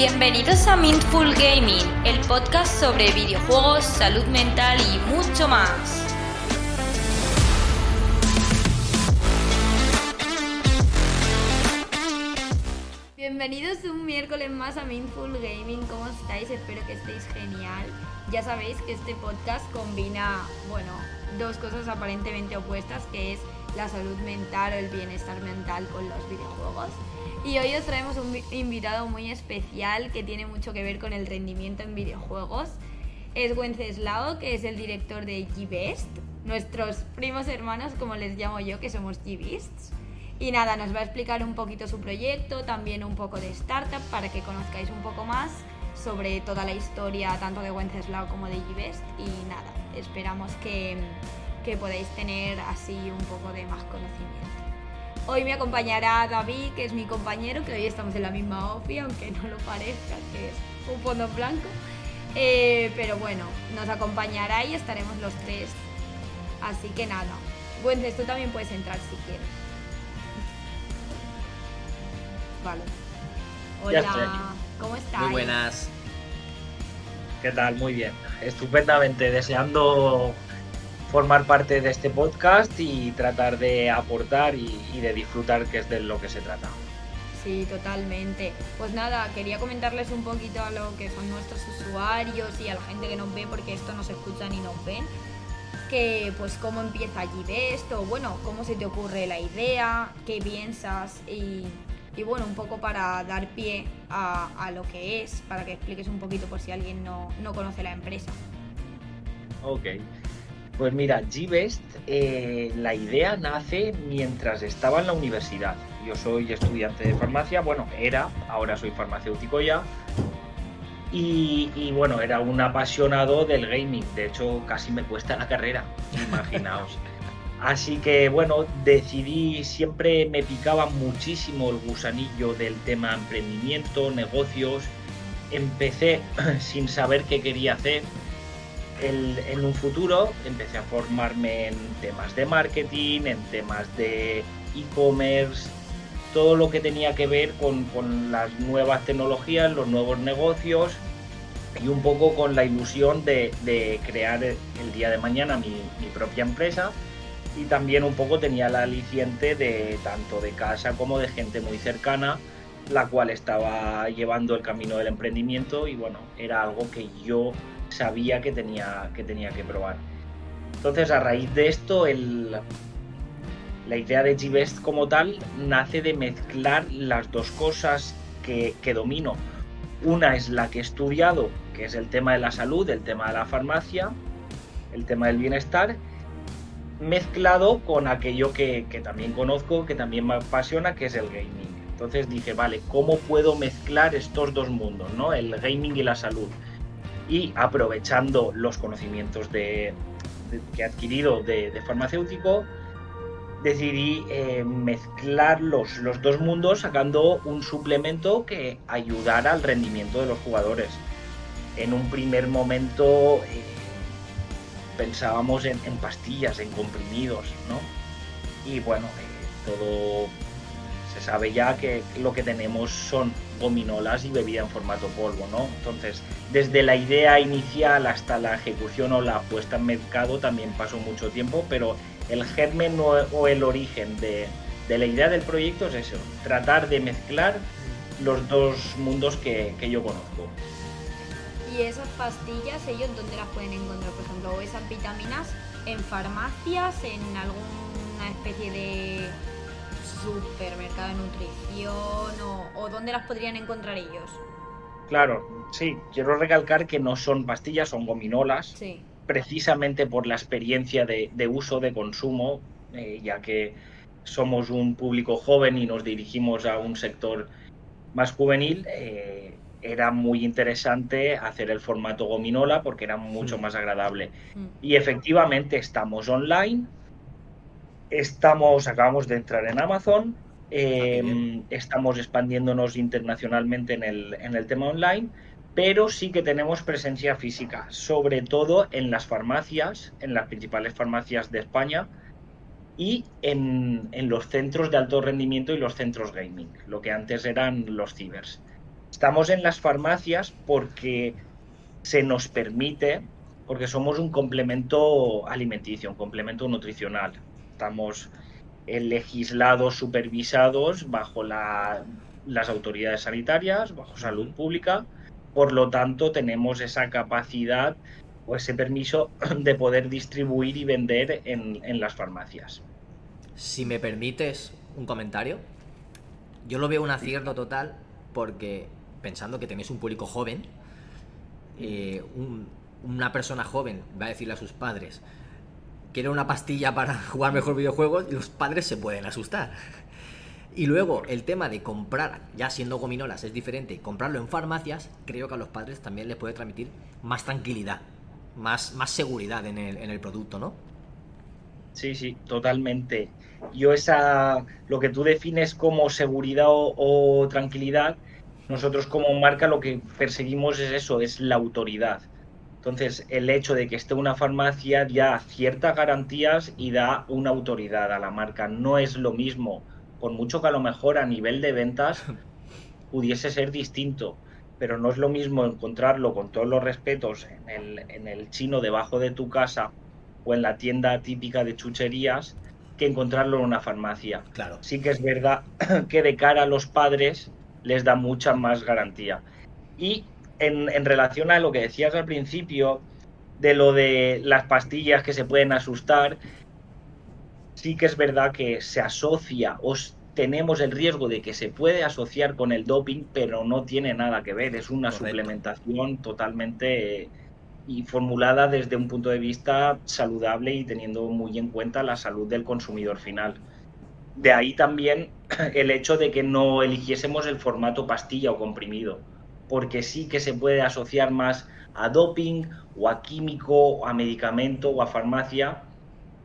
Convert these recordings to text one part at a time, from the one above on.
Bienvenidos a Mindful Gaming, el podcast sobre videojuegos, salud mental y mucho más. Bienvenidos un miércoles más a Mindful Gaming, ¿cómo estáis? Espero que estéis genial. Ya sabéis que este podcast combina, bueno, dos cosas aparentemente opuestas, que es la salud mental o el bienestar mental con los videojuegos. Y hoy os traemos un invitado muy especial que tiene mucho que ver con el rendimiento en videojuegos. Es Wenceslao, que es el director de G-Best, nuestros primos hermanos, como les llamo yo, que somos G-Beasts. Y nada, nos va a explicar un poquito su proyecto, también un poco de startup para que conozcáis un poco más sobre toda la historia tanto de Wenceslao como de G-Best. Y nada, esperamos que, que podáis tener así un poco de más conocimiento. Hoy me acompañará David, que es mi compañero, que hoy estamos en la misma OFI, aunque no lo parezca, que es un fondo blanco. Eh, pero bueno, nos acompañará y estaremos los tres. Así que nada. Wences, tú también puedes entrar si quieres. Vale. Hola, ¿cómo estás? Muy buenas. ¿Qué tal? Muy bien. Estupendamente. Deseando formar parte de este podcast y tratar de aportar y, de disfrutar, que es de lo que se trata. Sí, totalmente. Pues nada, quería comentarles un poquito a lo que son nuestros usuarios y a la gente que nos ve, porque esto nos escuchan y nos ven, que pues cómo empieza allí de esto, bueno, cómo se te ocurre la idea, qué piensas y, bueno, un poco para dar pie a, lo que es, para que expliques un poquito por si alguien no, no conoce la empresa. Ok, pues mira, G-Best, eh, la idea nace mientras estaba en la universidad. Yo soy estudiante de farmacia, bueno, era, ahora soy farmacéutico ya. Y, bueno, era un apasionado del gaming. De hecho, casi me cuesta la carrera, imaginaos. Así que bueno, decidí, siempre me picaba muchísimo el gusanillo del tema emprendimiento, negocios. Empecé sin saber qué quería hacer en un futuro empecé a formarme en temas de marketing, en temas de e-commerce, todo lo que tenía que ver con, las nuevas tecnologías, los nuevos negocios y un poco con la ilusión de, crear el día de mañana mi, mi, propia empresa. Y también un poco tenía la aliciente de tanto de casa como de gente muy cercana la cual estaba llevando el camino del emprendimiento y bueno, era algo que yo sabía que tenía que, probar. Entonces, a raíz de esto, el, la idea de G-Best como tal nace de mezclar las dos cosas que, que, domino. Una es la que he estudiado, que es el tema de la salud, el tema de la farmacia, el tema del bienestar, mezclado con aquello que, que también conozco, que también me apasiona, que es el gaming. Entonces dije, vale, ¿cómo puedo mezclar estos dos mundos, ¿no? el gaming y la salud? Y aprovechando los conocimientos de, que he adquirido de, farmacéutico, decidí eh, mezclar los, los, dos mundos sacando un suplemento que ayudara al rendimiento de los jugadores. En un primer momento eh, pensábamos en, pastillas, en comprimidos, ¿no? Y bueno, eh, todo se sabe ya que lo que tenemos son gominolas y bebida en formato polvo, ¿no? Entonces, desde la idea inicial hasta la ejecución o la puesta en mercado también pasó mucho tiempo, pero el germen o, el origen de, la idea del proyecto es eso, tratar de mezclar los dos mundos que, yo conozco. ¿Y esas pastillas, ellos dónde las pueden encontrar? Por ejemplo, esas vitaminas en farmacias, en alguna especie de supermercado de nutrición o, dónde las podrían encontrar ellos? Claro, sí, quiero recalcar que no son pastillas, son gominolas, precisamente por la experiencia de, uso, de consumo, eh, ya que somos un público joven y nos dirigimos a un sector más juvenil, eh, era muy interesante hacer el formato gominola porque era mucho más agradable. Mm. Y efectivamente estamos online, Estamos, acabamos de entrar en Amazon, em, estamos expandiéndonos internacionalmente en el, en el tema online, pero sí que tenemos presencia física, sobre todo en las farmacias, en las principales farmacias de España y en, en los centros de alto rendimiento y los centros gaming, lo que antes eran los cibers. Estamos en las farmacias porque se nos permite, porque somos un complemento alimenticio, un complemento nutricional. Estamos legislados, supervisados bajo las autoridades sanitarias, bajo salud pública. Por lo tanto, tenemos esa capacidad o ese permiso de poder distribuir y vender en, en las farmacias. Si me permites un comentario, yo lo veo un acierto total porque pensando que tenéis un público joven, eh, una persona joven va a decirle a sus padres, quiero una pastilla para jugar mejor videojuegos, los padres se pueden asustar. Y luego el tema de comprar, ya siendo gominolas es diferente, comprarlo en farmacias, creo que a los padres también les puede transmitir más tranquilidad, más, más seguridad en el, en el producto, ¿no? Sí, sí, totalmente. Yo esa, lo que tú defines como seguridad o tranquilidad, nosotros como marca lo que perseguimos es eso, es la autoridad. Entonces, el hecho de que esté una farmacia da ciertas garantías y da una autoridad a la marca. No es lo mismo, por mucho que a lo mejor a nivel de ventas pudiese ser distinto, pero no es lo mismo encontrarlo con todos los respetos en el, en el chino debajo de tu casa o en la tienda típica de chucherías que encontrarlo en una farmacia. Claro. Sí que es verdad que de cara a los padres les da mucha más garantía. Y en, relación a lo que decías al principio, de lo de las pastillas que se pueden asustar, sí que es verdad que se asocia o tenemos el riesgo de que se puede asociar con el doping, pero no tiene nada que ver, es una suplementación totalmente y formulada desde un punto de vista saludable y teniendo muy en cuenta la salud del consumidor final. De ahí también el hecho de que no eligiésemos el formato pastilla o comprimido, porque sí que se puede asociar más a doping o a químico o a medicamento o a farmacia,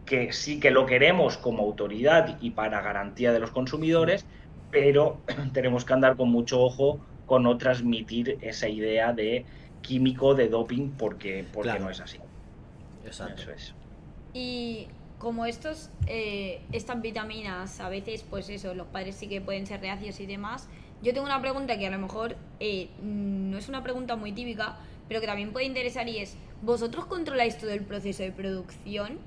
que sí que lo queremos como autoridad y para garantía de los consumidores, pero tenemos que andar con mucho ojo con no transmitir esa idea de químico, de doping, porque, porque no es así. Exacto. Eso es. Y como estos, eh, estas vitaminas, a veces, pues eso, los padres sí que pueden ser reacios y demás. Yo tengo una pregunta que a lo mejor eh, no es una pregunta muy típica, pero que también puede interesar y es, ¿vosotros controláis todo el proceso de producción?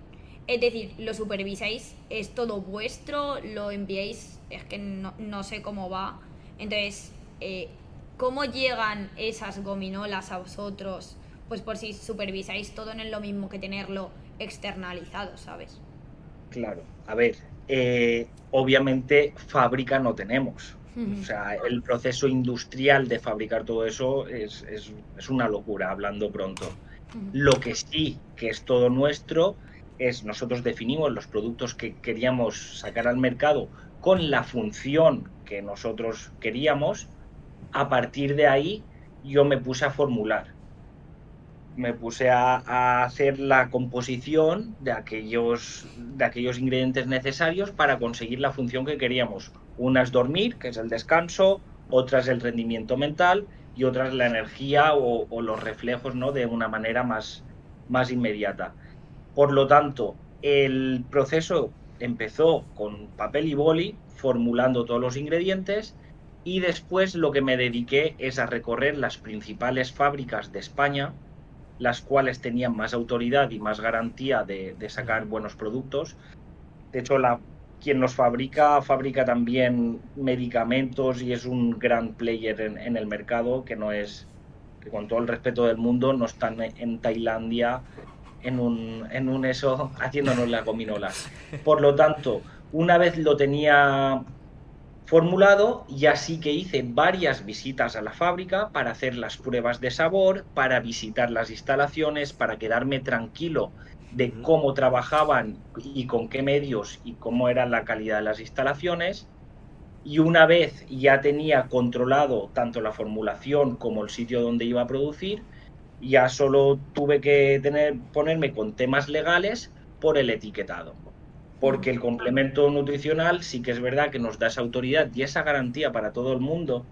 Es decir, ¿lo supervisáis? ¿Es todo vuestro? ¿Lo enviáis? Es que no, no sé cómo va. Entonces, eh, ¿cómo llegan esas gominolas a vosotros? Pues por si supervisáis todo, no es lo mismo que tenerlo externalizado, ¿sabes? Claro, a ver, eh, obviamente fábrica no tenemos. O sea, el proceso industrial de fabricar todo eso es, una locura, hablando pronto. Lo que sí, que es todo nuestro, es nosotros definimos los productos que queríamos sacar al mercado con la función que nosotros queríamos. A partir de ahí, yo me puse a formular me puse a, hacer la composición de aquellos, de aquellos ingredientes necesarios para conseguir la función que queríamos. Una es dormir, que es el descanso, otra es el rendimiento mental y otra es la energía o, los reflejos ¿no? de una manera más, más inmediata. Por lo tanto, el proceso empezó con papel y boli, formulando todos los ingredientes, y después lo que me dediqué es a recorrer las principales fábricas de España, las cuales tenían más autoridad y más garantía de, sacar buenos productos. De hecho, la, quien nos fabrica, fabrica también medicamentos y es un gran player en, el mercado, que no es, que con todo el respeto del mundo, no están en Tailandia en un, en un eso haciéndonos las gominolas. Por lo tanto, una vez lo tenía formulado y así que hice varias visitas a la fábrica para hacer las pruebas de sabor, para visitar las instalaciones, para quedarme tranquilo de cómo trabajaban y con qué medios y cómo era la calidad de las instalaciones. Y una vez ya tenía controlado tanto la formulación como el sitio donde iba a producir, ya solo tuve que tener, ponerme con temas legales por el etiquetado porque el complemento nutricional sí que es verdad que nos da esa autoridad y esa garantía para todo el mundo,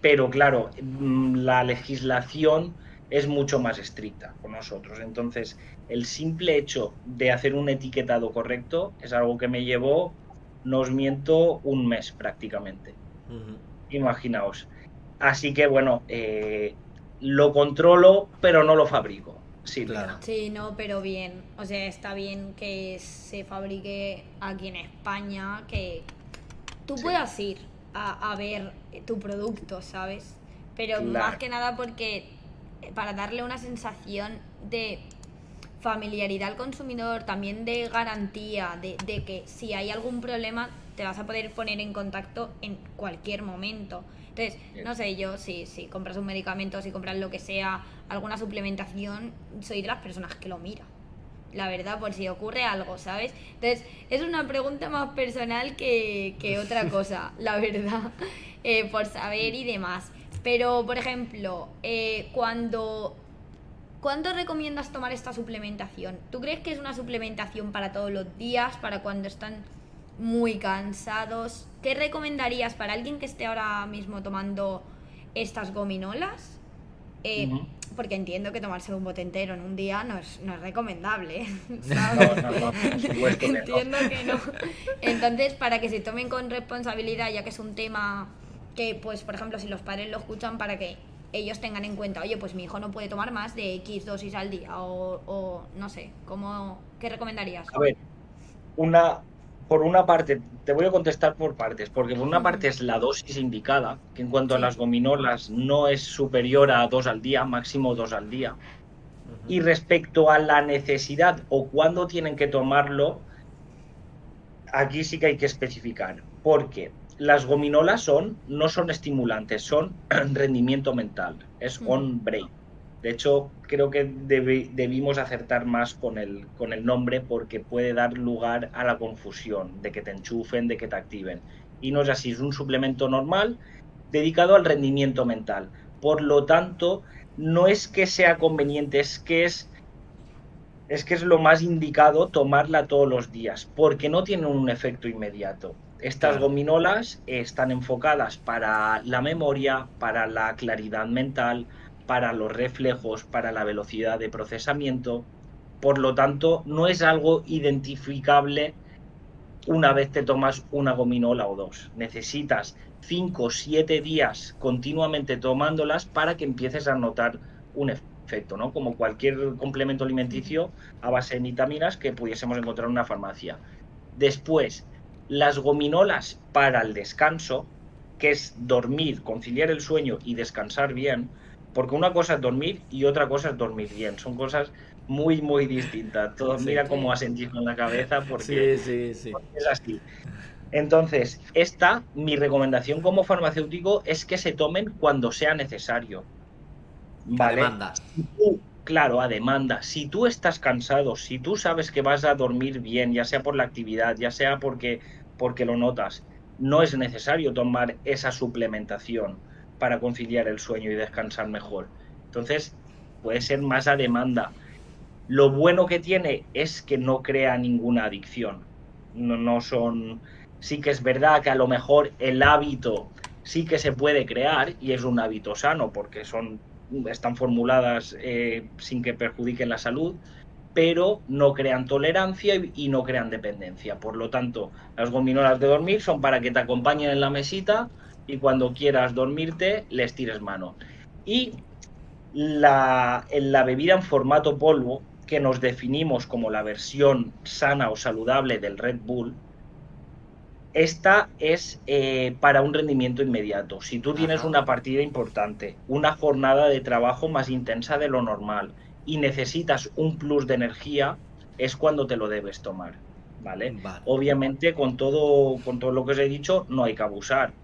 pero claro, mm, la legislación es mucho más estricta con nosotros. Entonces, el simple hecho de hacer un etiquetado correcto es algo que me llevó, no os miento, un mes prácticamente. Imaginaos. Así que bueno, eh, lo controlo, pero no lo fabrico. Sí, Claro. Sí, no, pero bien. O sea, está bien que se fabrique aquí en España, que tú Sí. puedas ir a, a ver tu producto, ¿sabes? Pero Claro. más que nada porque para darle una sensación de familiaridad al consumidor, también de garantía, de, de que si hay algún problema te vas a poder poner en contacto en cualquier momento. Entonces, no sé, yo si, si compras un medicamento, si compras lo que sea, alguna suplementación, soy de las personas que lo mira. La verdad, por si ocurre algo, ¿sabes? Entonces, es una pregunta más personal que, que otra cosa, la verdad, eh, por saber y demás. Pero, por ejemplo, eh, cuando ¿Cuándo recomiendas tomar esta suplementación? ¿Tú crees que es una suplementación para todos los días, para cuando están muy cansados? ¿Qué recomendarías para alguien que esté ahora mismo tomando estas gominolas? Eh. Porque entiendo que tomarse un bote entero en un día no es, no es recomendable. ¿sabes? no. Entiendo que no. Entonces, para que se tomen con responsabilidad, ya que es un tema que, pues, por ejemplo, si los padres lo escuchan, para que ellos tengan en cuenta, oye, pues mi hijo no puede tomar más de X dosis al día, o, o no sé, ¿cómo, ¿qué recomendarías? A ver, una, por una parte, te voy a contestar por partes, porque por una parte es la dosis indicada, que en cuanto a las gominolas no es superior a dos al día, máximo dos al día. Y respecto a la necesidad o cuándo tienen que tomarlo, aquí sí que hay que especificar, porque las gominolas son, no son estimulantes, son rendimiento mental, es on brain. De hecho, creo que debi- debimos acertar más con el, con el nombre porque puede dar lugar a la confusión de que te enchufen, de que te activen. Y no es así, es un suplemento normal dedicado al rendimiento mental. Por lo tanto, no es que sea conveniente, es que es es que es lo más indicado tomarla todos los días, porque no tienen un efecto inmediato. Estas gominolas están enfocadas para la memoria, para la claridad mental, para los reflejos, para la velocidad de procesamiento. Por lo tanto, no es algo identificable una vez te tomas una gominola o dos. Necesitas 5 o 7 días continuamente tomándolas para que empieces a notar un efecto, ¿no? Como cualquier complemento alimenticio a base de vitaminas que pudiésemos encontrar en una farmacia. Después, las gominolas para el descanso, que es dormir, conciliar el sueño y descansar bien, porque una cosa es dormir y otra cosa es dormir bien. Son cosas muy, muy distintas. Todos Sí. mira cómo asentís con la cabeza porque Sí, sí, sí. es así. Entonces, esta, mi recomendación como farmacéutico es que se tomen cuando sea necesario. ¿Vale? demanda. Si tú- claro, a demanda. Si tú estás cansado, si tú sabes que vas a dormir bien, ya sea por la actividad, ya sea porque, porque lo notas, no es necesario tomar esa suplementación para conciliar el sueño y descansar mejor. Entonces, puede ser más a demanda. Lo bueno que tiene es que no crea ninguna adicción. No, no son. Sí que es verdad que a lo mejor el hábito sí que se puede crear y es un hábito sano porque son están formuladas eh, sin que perjudiquen la salud, pero no crean tolerancia y, y no crean dependencia. Por lo tanto, las gominolas de dormir son para que te acompañen en la mesita y cuando quieras dormirte les tires mano. Y la, en la bebida en formato polvo, que nos definimos como la versión sana o saludable del Red Bull, esta es eh, para un rendimiento inmediato. Si tú tienes Ajá. una partida importante, una jornada de trabajo más intensa de lo normal y necesitas un plus de energía, es cuando te lo debes tomar. ¿Vale? Vale. Obviamente, con todo, con todo lo que os he dicho, no hay que abusar.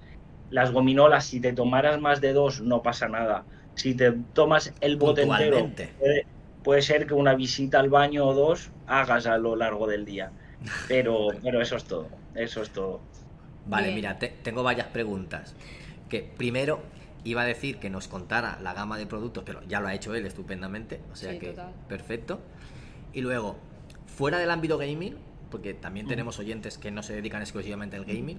Las gominolas, si te tomaras más de dos, no pasa nada. Si te tomas el bote entero, puede, puede ser que una visita al baño o dos hagas a lo largo del día. Pero, pero eso es todo. Eso es todo. Vale, Bien. mira, te- tengo varias preguntas. Que primero iba a decir que nos contara la gama de productos, pero ya lo ha hecho él estupendamente, o sea Sí, que total. perfecto. Y luego, fuera del ámbito gaming, porque también Mm. tenemos oyentes que no se dedican exclusivamente al gaming,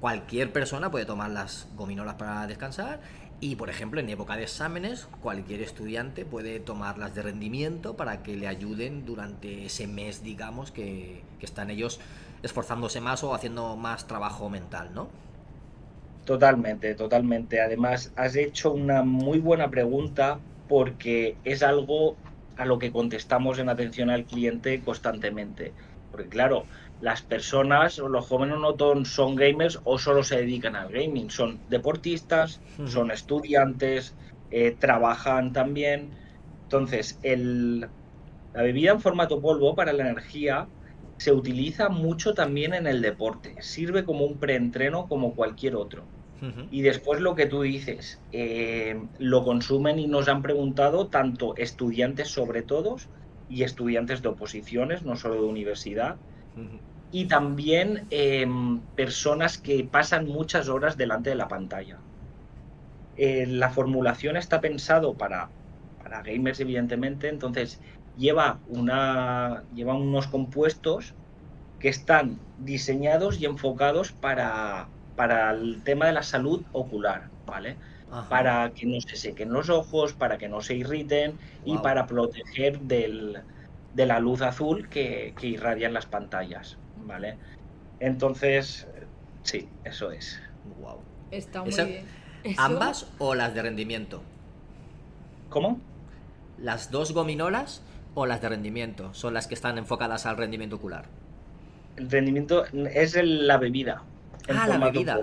cualquier persona puede tomar las gominolas para descansar y, por ejemplo, en época de exámenes, cualquier estudiante puede tomarlas de rendimiento para que le ayuden durante ese mes, digamos, que, que están ellos esforzándose más o haciendo más trabajo mental, ¿no? Totalmente, totalmente. Además, has hecho una muy buena pregunta porque es algo a lo que contestamos en atención al cliente constantemente. Porque claro, las personas o los jóvenes no todos son gamers o solo se dedican al gaming, son deportistas, son estudiantes, eh, trabajan también. Entonces, el, la bebida en formato polvo para la energía se utiliza mucho también en el deporte. Sirve como un preentreno como cualquier otro. Y después lo que tú dices, eh, lo consumen y nos han preguntado tanto estudiantes sobre todo y estudiantes de oposiciones, no solo de universidad, y también em, personas que pasan muchas horas delante de la pantalla. Eh, la formulación está pensado para, para gamers, evidentemente, entonces lleva, una, lleva unos compuestos que están diseñados y enfocados para, para el tema de la salud ocular, ¿vale? Para que no se sequen los ojos, para que no se irriten y para proteger del, de la luz azul que, que irradian las pantallas, ¿vale? Entonces, sí, eso es. Wow. Está muy bien. ¿Ambas o las de rendimiento? ¿Cómo? ¿Las dos gominolas o las de rendimiento son las que están enfocadas al rendimiento ocular? El rendimiento es la bebida. Ah, la bebida.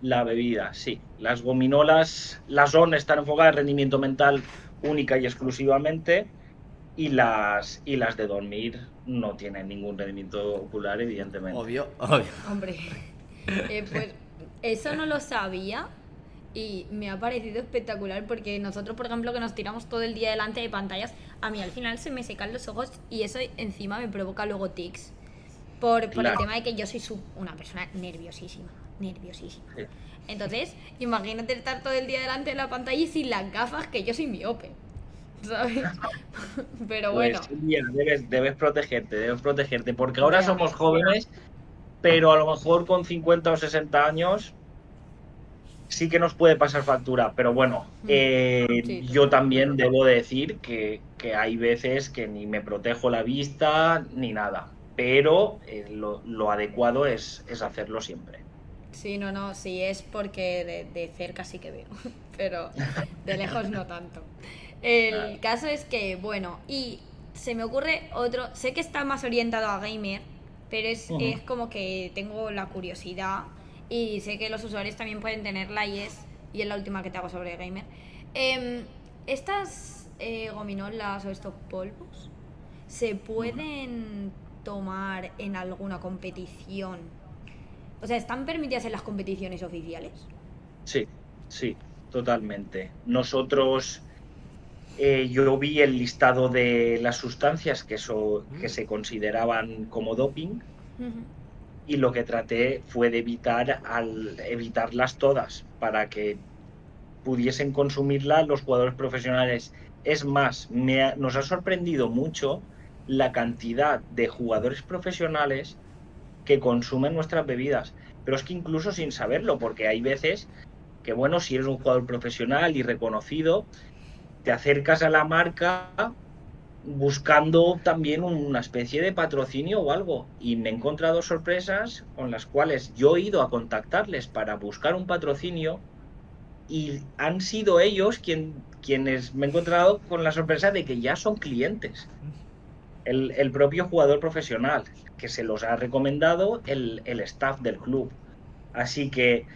La bebida, sí. Las gominolas, las ON están enfocadas en rendimiento mental única y exclusivamente y las y las de dormir no tienen ningún rendimiento ocular, evidentemente. Obvio, obvio. Hombre, eh, pues eso no lo sabía y me ha parecido espectacular porque nosotros, por ejemplo, que nos tiramos todo el día delante de pantallas, a mí al final se me secan los ojos y eso encima me provoca luego tics. Por, el tema de que yo soy una persona nerviosísima, nerviosísima. Entonces, imagínate estar todo el día delante de la pantalla y sin las gafas, que yo soy miope. ¿Sabes? Pero pues, bueno. debes, debes protegerte, debes protegerte, porque ahora somos jóvenes, pero a lo mejor con 50 o 60 años sí que nos puede pasar factura, pero bueno, mm. eh, yo también debo decir que, que, hay veces que ni me protejo la vista ni nada pero eh, lo, adecuado es, hacerlo siempre. Sí, no, no, sí es porque de, cerca sí que veo, pero de lejos no tanto. El caso es que, bueno, y se me ocurre otro, sé que está más orientado a gamer, pero es, es como que tengo la curiosidad y sé que los usuarios también pueden tenerla y es, y es la última que te hago sobre gamer. Em, estas eh, gominolas o estos polvos se pueden tomar en alguna competición? O sea, ¿están permitidas en las competiciones oficiales? Sí, sí, totalmente. Nosotros, eh, yo vi el listado de las sustancias que, que mm. se consideraban como doping y lo que traté fue de evitar al evitarlas todas para que pudiesen consumirlas los jugadores profesionales. Es más, me nos ha sorprendido mucho la cantidad de jugadores profesionales que consumen nuestras bebidas. Pero es que incluso sin saberlo, porque hay veces que, bueno, si eres un jugador profesional y reconocido, te acercas a la marca buscando también una especie de patrocinio o algo. Y me he encontrado sorpresas con las cuales yo he ido a contactarles para buscar un patrocinio y han sido ellos quien, quienes me he encontrado con la sorpresa de que ya son clientes el, propio jugador profesional, que se los ha recomendado el, staff del club. Así que,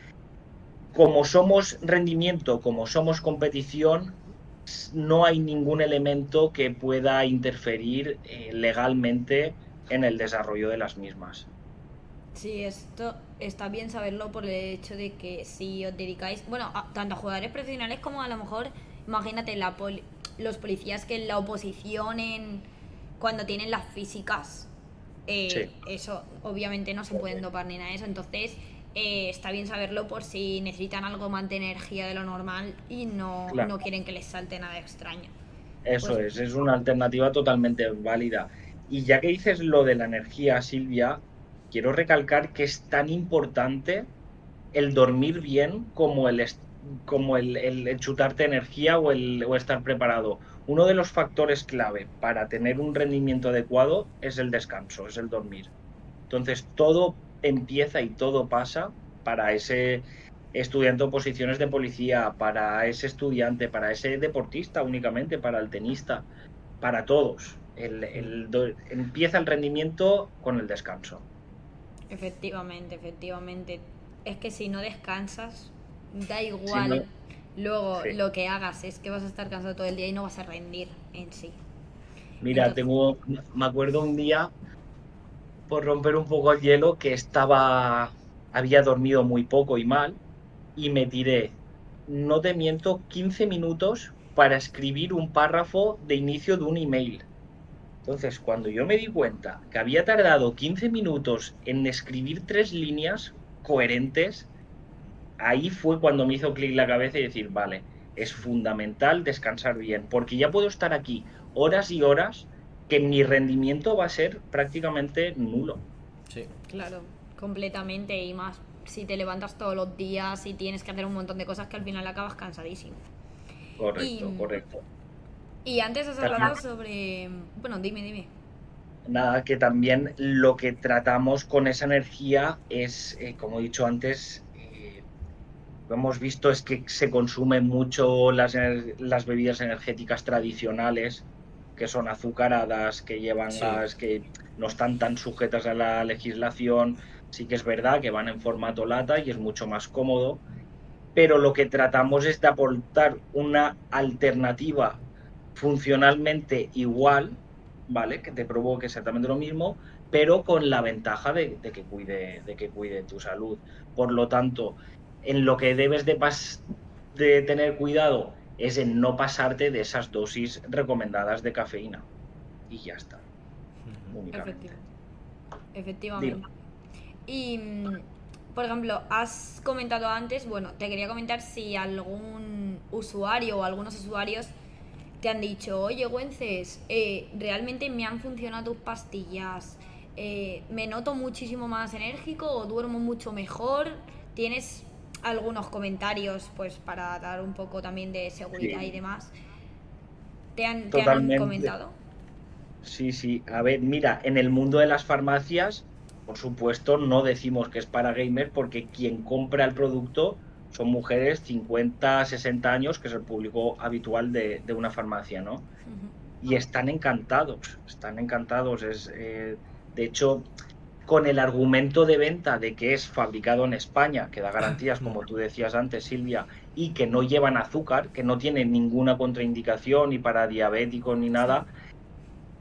como somos rendimiento, como somos competición, no hay ningún elemento que pueda interferir eh, legalmente en el desarrollo de las mismas. Sí, esto está bien saberlo por el hecho de que si os dedicáis, bueno, tanto a jugadores profesionales como a lo mejor, imagínate, la los policías que en la oposición en, cuando tienen las físicas, eh, eso obviamente no se pueden dopar ni nada de eso. Entonces, eh, está bien saberlo por si necesitan algo más de energía de lo normal y no, no quieren que les salte nada extraño. Eso pues es, es una alternativa totalmente válida. Y ya que dices lo de la energía, Silvia, quiero recalcar que es tan importante el dormir bien como el, como el, el chutarte energía o el o estar preparado uno de los factores clave para tener un rendimiento adecuado es el descanso, es el dormir. Entonces todo empieza y todo pasa para ese estudiando posiciones de policía, para ese estudiante, para ese deportista únicamente, para el tenista, para todos. empieza el rendimiento con el descanso. Efectivamente, efectivamente. Es que si no descansas, da igual luego lo que hagas, es que vas a estar cansado todo el día y no vas a rendir en sí. Mira, tengo, me acuerdo un día, por romper un poco el hielo, que estaba, había dormido muy poco y mal, y me tiré, no te miento, 15 minutos para escribir un párrafo de inicio de un email. Entonces, cuando yo me di cuenta que había tardado 15 minutos en escribir tres líneas coherentes, ahí fue cuando me hizo clic la cabeza y decir, vale, es fundamental descansar bien, porque ya puedo estar aquí horas y horas que mi rendimiento va a ser prácticamente nulo. Sí. Claro, completamente y más si te levantas todos los días y tienes que hacer un montón de cosas que al final acabas cansadísimo. Correcto, correcto. Y antes has hablado sobre... Bueno, dime, dime. Nada, que también lo que tratamos con esa energía es, eh, como he dicho antes, eh, lo hemos visto es que se consumen mucho las, las bebidas energéticas tradicionales, que son azucaradas, que llevan gas, que no están tan sujetas a la legislación. Sí que es verdad que van en formato lata y es mucho más cómodo, pero lo que tratamos es de aportar una alternativa funcionalmente igual, ¿vale? Que te provoque exactamente lo mismo, pero con la ventaja de, que, cuide, de que cuide tu salud. Por lo tanto, en lo que debes de, de tener cuidado es en no pasarte de esas dosis recomendadas de cafeína. Y ya está. Efectivamente. Y, mm, por ejemplo, has comentado antes, bueno, te quería comentar si algún usuario o algunos usuarios te han dicho, oye, Wences, eh, realmente me han funcionado tus pastillas, eh, me noto muchísimo más enérgico o duermo mucho mejor. ¿Tienes algunos comentarios pues para dar un poco también de seguridad y demás? ¿Te han, ¿Te han comentado? Sí, sí. A ver, mira, en el mundo de las farmacias, por supuesto, no decimos que es para gamers porque quien compra el producto son mujeres 50, 60 años, que es el público habitual de, una farmacia, ¿no? Y están encantados, están encantados. Es, eh, de hecho, con el argumento de venta de que es fabricado en España, que da garantías, como tú decías antes, Silvia, y que no llevan azúcar, que no tienen ninguna contraindicación ni para diabéticos ni nada,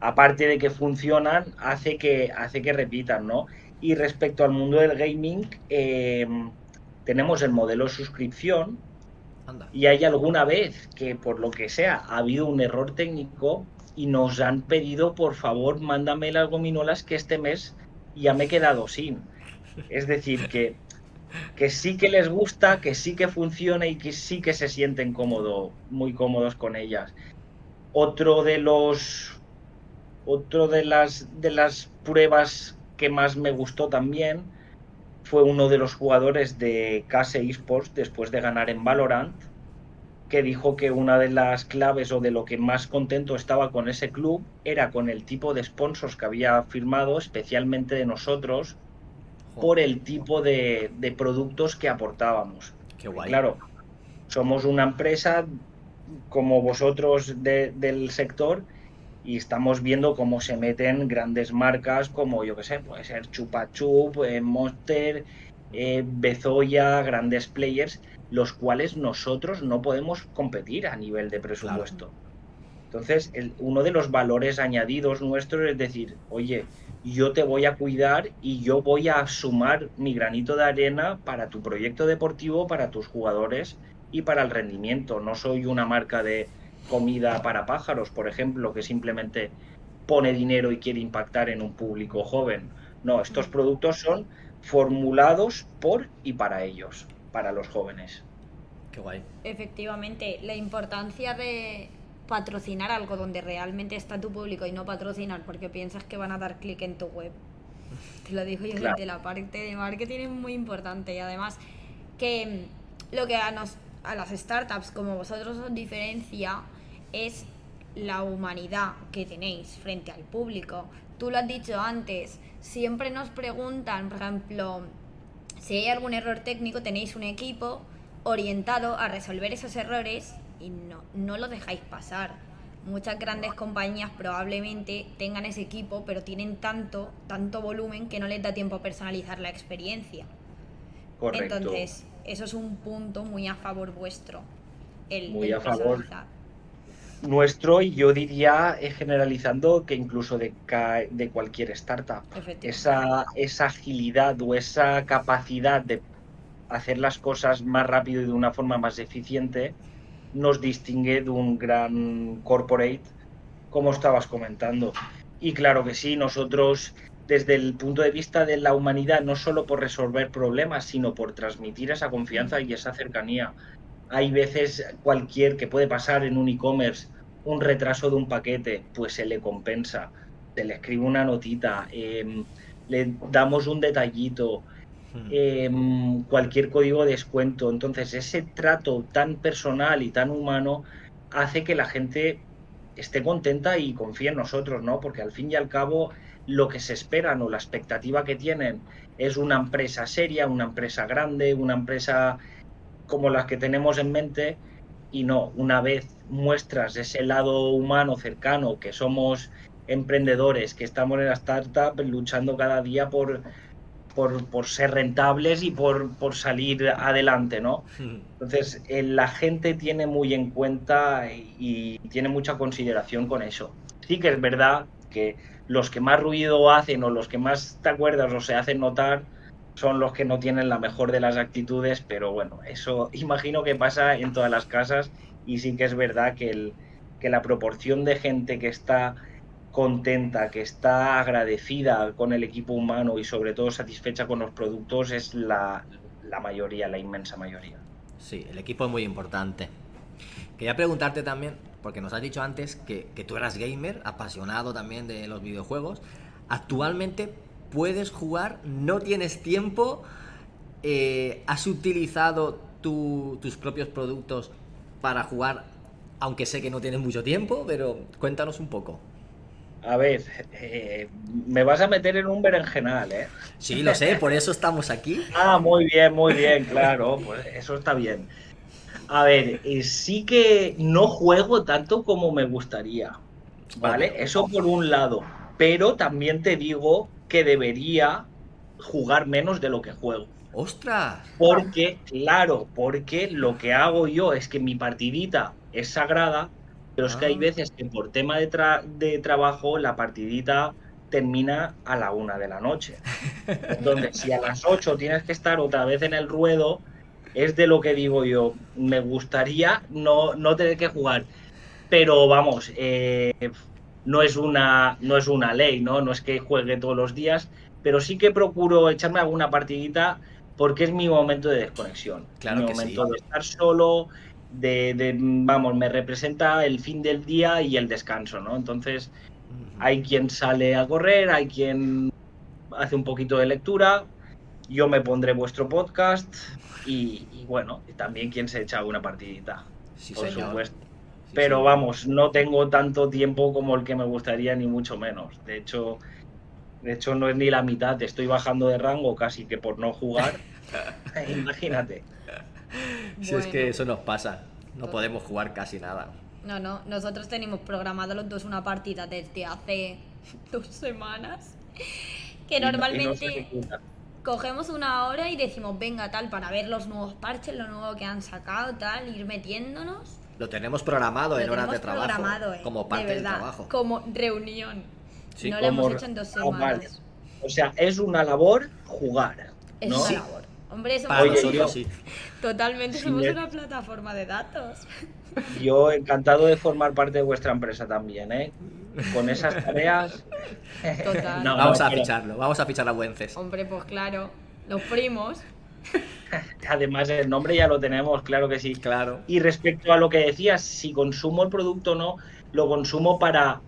aparte de que funcionan, hace que, hace que repitan, ¿no? Y respecto al mundo del gaming, eh, tenemos el modelo suscripción y hay alguna vez que por lo que sea ha habido un error técnico y nos han pedido por favor mándame las gominolas que este mes ya me he quedado sin. Es decir, que, que sí que les gusta, que sí que funciona y que sí que se sienten cómodo, muy cómodos con ellas. Otro de los otro de las de las pruebas que más me gustó también fue uno de los jugadores de Case Esports después de ganar en Valorant, que dijo que una de las claves o de lo que más contento estaba con ese club era con el tipo de sponsors que había firmado, especialmente de nosotros, por el tipo de, productos que aportábamos. Qué guay. Claro, somos una empresa como vosotros del sector y estamos viendo cómo se meten grandes marcas como, yo que sé, puede ser Chupa Chup, eh, Monster, eh, Bezoya, grandes players, los cuales nosotros no podemos competir a nivel de presupuesto. Entonces, uno de los valores añadidos nuestros es decir, oye, yo te voy a cuidar y yo voy a sumar mi granito de arena para tu proyecto deportivo, para tus jugadores y para el rendimiento. No soy una marca de, comida para pájaros, por ejemplo, que simplemente pone dinero y quiere impactar en un público joven. No, estos productos son formulados por y para ellos, para los jóvenes. Qué guay. Efectivamente, la importancia de patrocinar algo donde realmente está tu público y no patrocinar porque piensas que van a dar clic en tu web. Te lo digo yo desde la parte de marketing es muy importante y además que lo que a nos a las startups como vosotros os diferencia es la humanidad que tenéis frente al público. Tú lo has dicho antes, siempre nos preguntan, por ejemplo, si hay algún error técnico, tenéis un equipo orientado a resolver esos errores y no, no lo dejáis pasar. Muchas grandes compañías probablemente tengan ese equipo, pero tienen tanto, tanto volumen que no les da tiempo a personalizar la experiencia. Correcto. Entonces, eso es un punto muy a favor vuestro. El, Muy el a favor. personalizar. Nuestro, y yo diría, eh, generalizando, que incluso de, ca- de cualquier startup. Esa, esa agilidad o esa capacidad de hacer las cosas más rápido y de una forma más eficiente nos distingue de un gran corporate, como estabas comentando. Y claro que sí, nosotros desde el punto de vista de la humanidad, no solo por resolver problemas, sino por transmitir esa confianza y esa cercanía. Hay veces cualquier que puede pasar en un e-commerce, un retraso de un paquete, pues se le compensa se le escribe una notita, em, le damos un detallito, Hmm. em, cualquier código de descuento. Entonces, ese trato tan personal y tan humano hace que la gente esté contenta y confíe en nosotros, ¿no? Porque al fin y al cabo, lo que se esperan o la expectativa que tienen es una empresa seria, una empresa grande, una empresa como las que tenemos en mente. Y no, una vez muestras ese lado humano cercano, que somos emprendedores, que estamos en la startup luchando cada día por, por, por ser rentables y por, por salir adelante, ¿no? Hmm. Entonces, eh, la gente tiene muy en cuenta y, y tiene mucha consideración con eso. Sí que es verdad que los que más ruido hacen o los que más te acuerdas o se hacen notar son los que no tienen la mejor de las actitudes, pero bueno, eso imagino que pasa en todas las casas y sí que es verdad que, el, que la proporción de gente que está contenta, que está agradecida con el equipo humano y sobre todo satisfecha con los productos es la, la mayoría, la inmensa mayoría. Sí, el equipo es muy importante. Quería preguntarte también, porque nos has dicho antes que, que tú eras gamer, apasionado también de los videojuegos. Actualmente puedes jugar, no tienes tiempo, eh, has utilizado tu- tus propios productos para jugar, aunque sé que no tienes mucho tiempo, pero cuéntanos un poco. A ver, eh, me vas a meter en un berenjenal, ¿eh? Sí, lo sé, por eso estamos aquí. Ah, muy bien, muy bien, claro, pues eso está bien. A ver, eh, sí que no juego tanto como me gustaría, ¿vale? Eso por un lado, pero también te digo que debería jugar menos de lo que juego. ¡Ostras! Porque, claro, porque lo que hago yo es que mi partidita es sagrada, pero es que hay Ah. veces que por tema de, tra- de trabajo la partidita termina a la una de la noche. Entonces, si a las 8 tienes que estar otra vez en el ruedo, es de lo que digo yo. Me gustaría no, no tener que jugar. Pero vamos, eh, no, es una, no es una ley, ¿no? No es que juegue todos los días, pero sí que procuro echarme alguna partidita porque es mi momento de desconexión. Claro mi que sí. momento de estar solo, de, de, vamos, me representa el fin del día y el descanso, ¿no? Entonces, hay quien sale a correr, hay quien hace un poquito de lectura, yo me pondré vuestro podcast y, y bueno, también quien se echa una partidita, Sí, por señor. supuesto. Pero vamos, no tengo tanto tiempo como el que me gustaría, ni mucho menos. De hecho, de hecho no es ni la mitad, estoy bajando de rango casi que por no jugar. Imagínate. Si es que eso nos pasa, no podemos jugar casi nada. No, no, nosotros tenemos programado los dos una partida desde hace dos semanas. Que Y no- y no normalmente cogemos una hora y decimos, venga, tal, para ver los nuevos parches, lo nuevo que han sacado, tal, ir metiéndonos. Lo tenemos programado Lo en horas de trabajo. programado, eh, como de parte del trabajo. Como reunión. Sí, no lo hemos hecho en dos Ah, semanas. O sea, es una labor jugar. Es ¿no? una labor. Hombre, somos Para nosotros yo- sí. totalmente Sí, somos eh. una plataforma de datos. Yo encantado de formar parte de vuestra empresa también, ¿eh? Con esas tareas. Total. No, vamos no, a pero ficharlo, vamos a fichar a Buences. Hombre, pues claro, los primos. Además, el nombre ya lo tenemos, claro que sí. Claro. Y respecto a lo que decías, si consumo el producto o no, lo consumo para,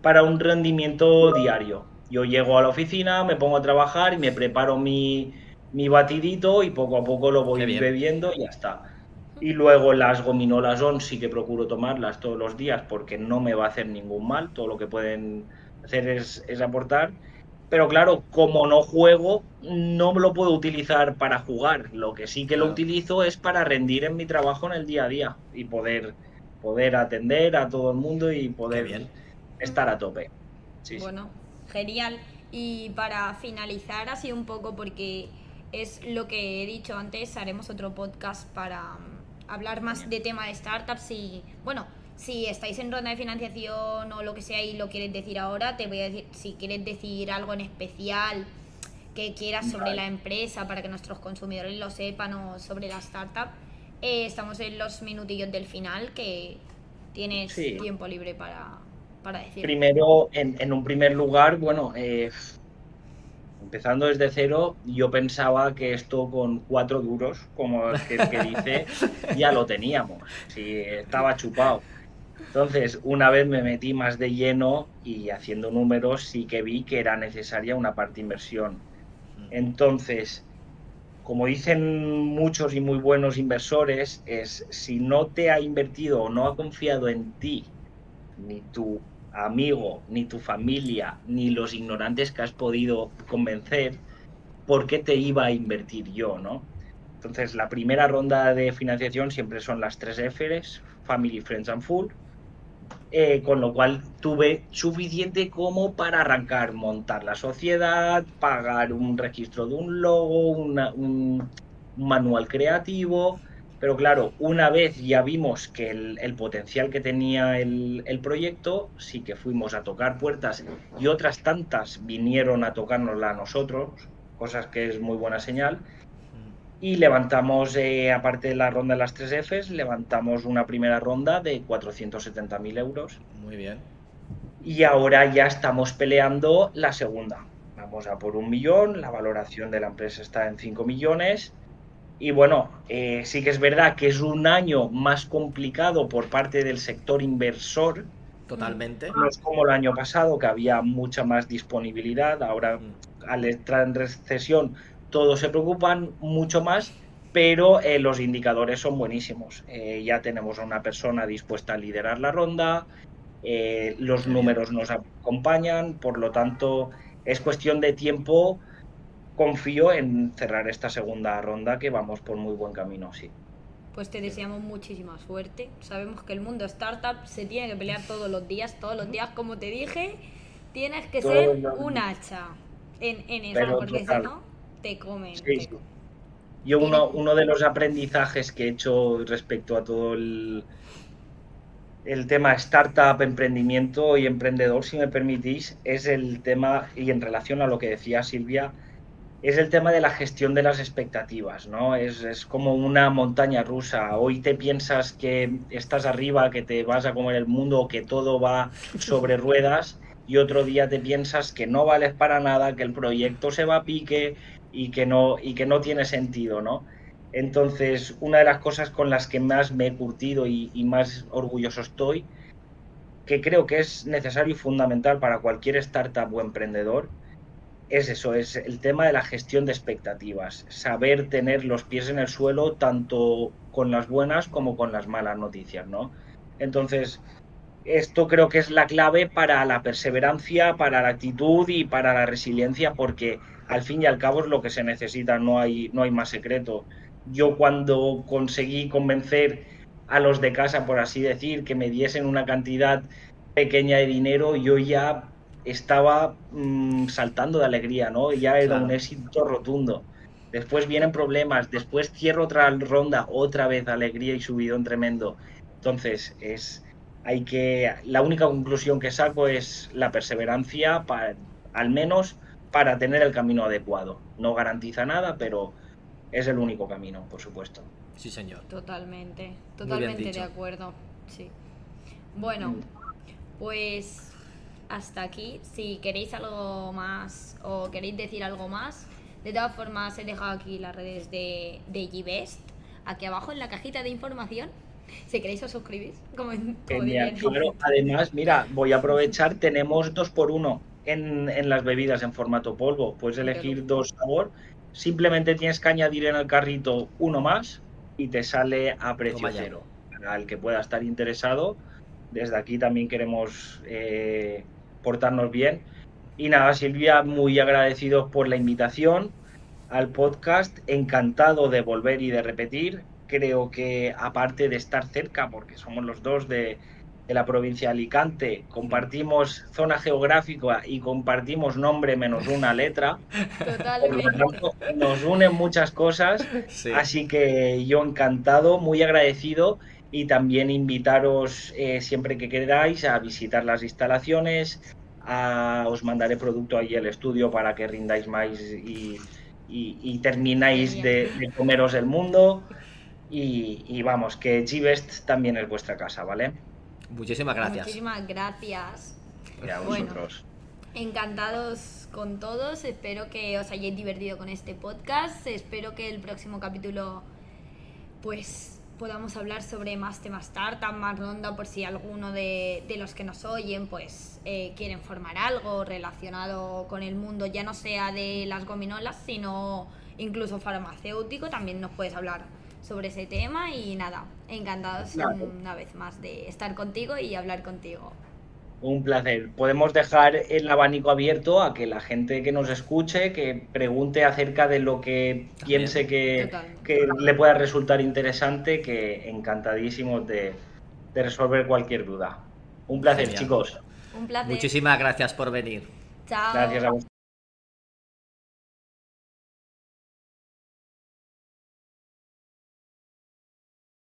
para un rendimiento diario. Yo llego a la oficina, me pongo a trabajar y me preparo mi, mi batidito y poco a poco lo voy bien. bebiendo y ya está. Y luego las gominolas on sí que procuro tomarlas todos los días porque no me va a hacer ningún mal, todo lo que pueden hacer es, es aportar. Pero claro, como no juego, no lo puedo utilizar para jugar. Lo que sí que lo utilizo es para rendir en mi trabajo en el día a día y poder, poder atender a todo el mundo y poder estar a tope. bueno, genial. Y para finalizar así un poco, porque es lo que he dicho antes, haremos otro podcast para mm, hablar más de tema de startups y, bueno, si estáis en ronda de financiación o lo que sea y lo quieres decir ahora, te voy a decir, si quieres decir algo en especial que quieras sobre la empresa para que nuestros consumidores lo sepan o sobre la startup, eh, estamos en los minutillos del final que tienes tiempo libre para, para decir. Primero, en, en, un primer lugar, bueno, eh, empezando desde cero, yo pensaba que esto con cuatro duros, como el que, que dice, ya lo teníamos. Si estaba chupado. Entonces, una vez me metí más de lleno y haciendo números, sí que vi que era necesaria una parte inversión. Entonces, como dicen muchos y muy buenos inversores, es si no te ha invertido o no ha confiado en ti, ni tu amigo, ni tu familia, ni los ignorantes que has podido convencer, ¿por qué te iba a invertir yo, no? Entonces, la primera ronda de financiación siempre son las tres Fs, Family, Friends and Full, eh, con lo cual tuve suficiente como para arrancar, montar la sociedad, pagar un registro de un logo, un, manual creativo, pero claro, una vez ya vimos que el, potencial que tenía el, proyecto, sí que fuimos a tocar puertas y otras tantas vinieron a tocárnosla a nosotros, cosas que es muy buena señal y levantamos, eh, aparte de la ronda de las 3 Fs, levantamos una primera ronda de 470.000 euros. Muy bien. Y ahora ya estamos peleando la segunda. Vamos a por un millón, la valoración de la empresa está en 5 millones. Y bueno, eh, sí que es verdad que es un año más complicado por parte del sector inversor. Totalmente. No es como el año pasado, que había mucha más disponibilidad. Ahora, mm. al entrar en recesión, todos se preocupan mucho más, pero eh, los indicadores son buenísimos. Eh, ya tenemos a una persona dispuesta a liderar la ronda, eh, los números nos acompañan, por lo tanto es cuestión de tiempo. Confío en cerrar esta segunda ronda que vamos por muy buen camino, sí. Pues te deseamos muchísima suerte. Sabemos que el mundo startup se tiene que pelear todos los días, todos los días, como te dije, tienes que ser un hacha en, en eso, porque si no, te comen. Yo uno, uno de los aprendizajes que he hecho respecto a todo el, el tema startup, emprendimiento y emprendedor, si me permitís, es el tema, y en relación a lo que decía Silvia, es el tema de la gestión de las expectativas, ¿no? Es, es, como una montaña rusa. Hoy te piensas que estás arriba, que te vas a comer el mundo, que todo va sobre ruedas, y otro día te piensas que no vales para nada, que el proyecto se va a pique, y que no, y que no tiene sentido, ¿no? Entonces, una de las cosas con las que más me he curtido y, más orgulloso estoy, que creo que es necesario y fundamental para cualquier startup o emprendedor, es eso, es el tema de la gestión de expectativas, saber tener los pies en el suelo tanto con las buenas como con las malas noticias, ¿no? Entonces, esto creo que es la clave para la perseverancia, para la actitud y para la resiliencia, porque al fin y al cabo es lo que se necesita, no hay, no hay más secreto. Yo cuando conseguí convencer a los de casa, por así decir, que me diesen una cantidad pequeña de dinero, yo ya estaba mm, saltando de alegría, ¿no? Ya era un éxito rotundo. Después vienen problemas, después cierro otra ronda, otra vez alegría y subidón tremendo. Entonces, es hay que la única conclusión que saco es la perseverancia para al menos para tener el camino adecuado. No garantiza nada, pero es el único camino, por supuesto. Sí, señor. Totalmente, totalmente de acuerdo. Sí. Bueno, mm. pues hasta aquí. Si queréis algo más o queréis decir algo más, de todas formas he dejado aquí las redes de, de G-Best, aquí abajo en la cajita de información. Si queréis os suscribís. Como, además, mira, voy a aprovechar, tenemos dos por uno en, las bebidas en formato polvo. Puedes elegir dos sabor. Simplemente tienes que añadir en el carrito uno más y te sale a precio cero. Para el que pueda estar interesado, desde aquí también queremos eh, portarnos bien. Y nada, Silvia, muy agradecido por la invitación al podcast, encantado de volver y de repetir. Creo que aparte de estar cerca, porque somos los dos de, de la provincia de Alicante, compartimos zona geográfica y compartimos nombre menos una letra. Totalmente. nos unen muchas cosas, Sí. así que yo encantado, muy agradecido y también invitaros eh, siempre que queráis a visitar las instalaciones, a- os mandaré producto ahí al estudio para que rindáis más y, y- y termináis de, de comeros el mundo. Y, y vamos, que G-Best también es vuestra casa, ¿vale? Muchísimas gracias. Muchísimas gracias. Y a Bueno. vosotros. Encantados con todos, espero que os hayáis divertido con este podcast, espero que el próximo capítulo pues podamos hablar sobre más temas startup, más ronda, por si alguno de, de los que nos oyen pues eh, quieren formar algo relacionado con el mundo, ya no sea de las gominolas, sino incluso farmacéutico, también nos puedes hablar sobre ese tema y nada, encantados Claro. una vez más de estar contigo y hablar contigo. Un placer. Podemos dejar el abanico abierto a que la gente que nos escuche, que pregunte acerca de lo que También. piense que, que le pueda resultar interesante, que encantadísimos de, de resolver cualquier duda. Un placer, Genial. chicos. Un placer. Muchísimas gracias por venir. Chao. Gracias a vosotros.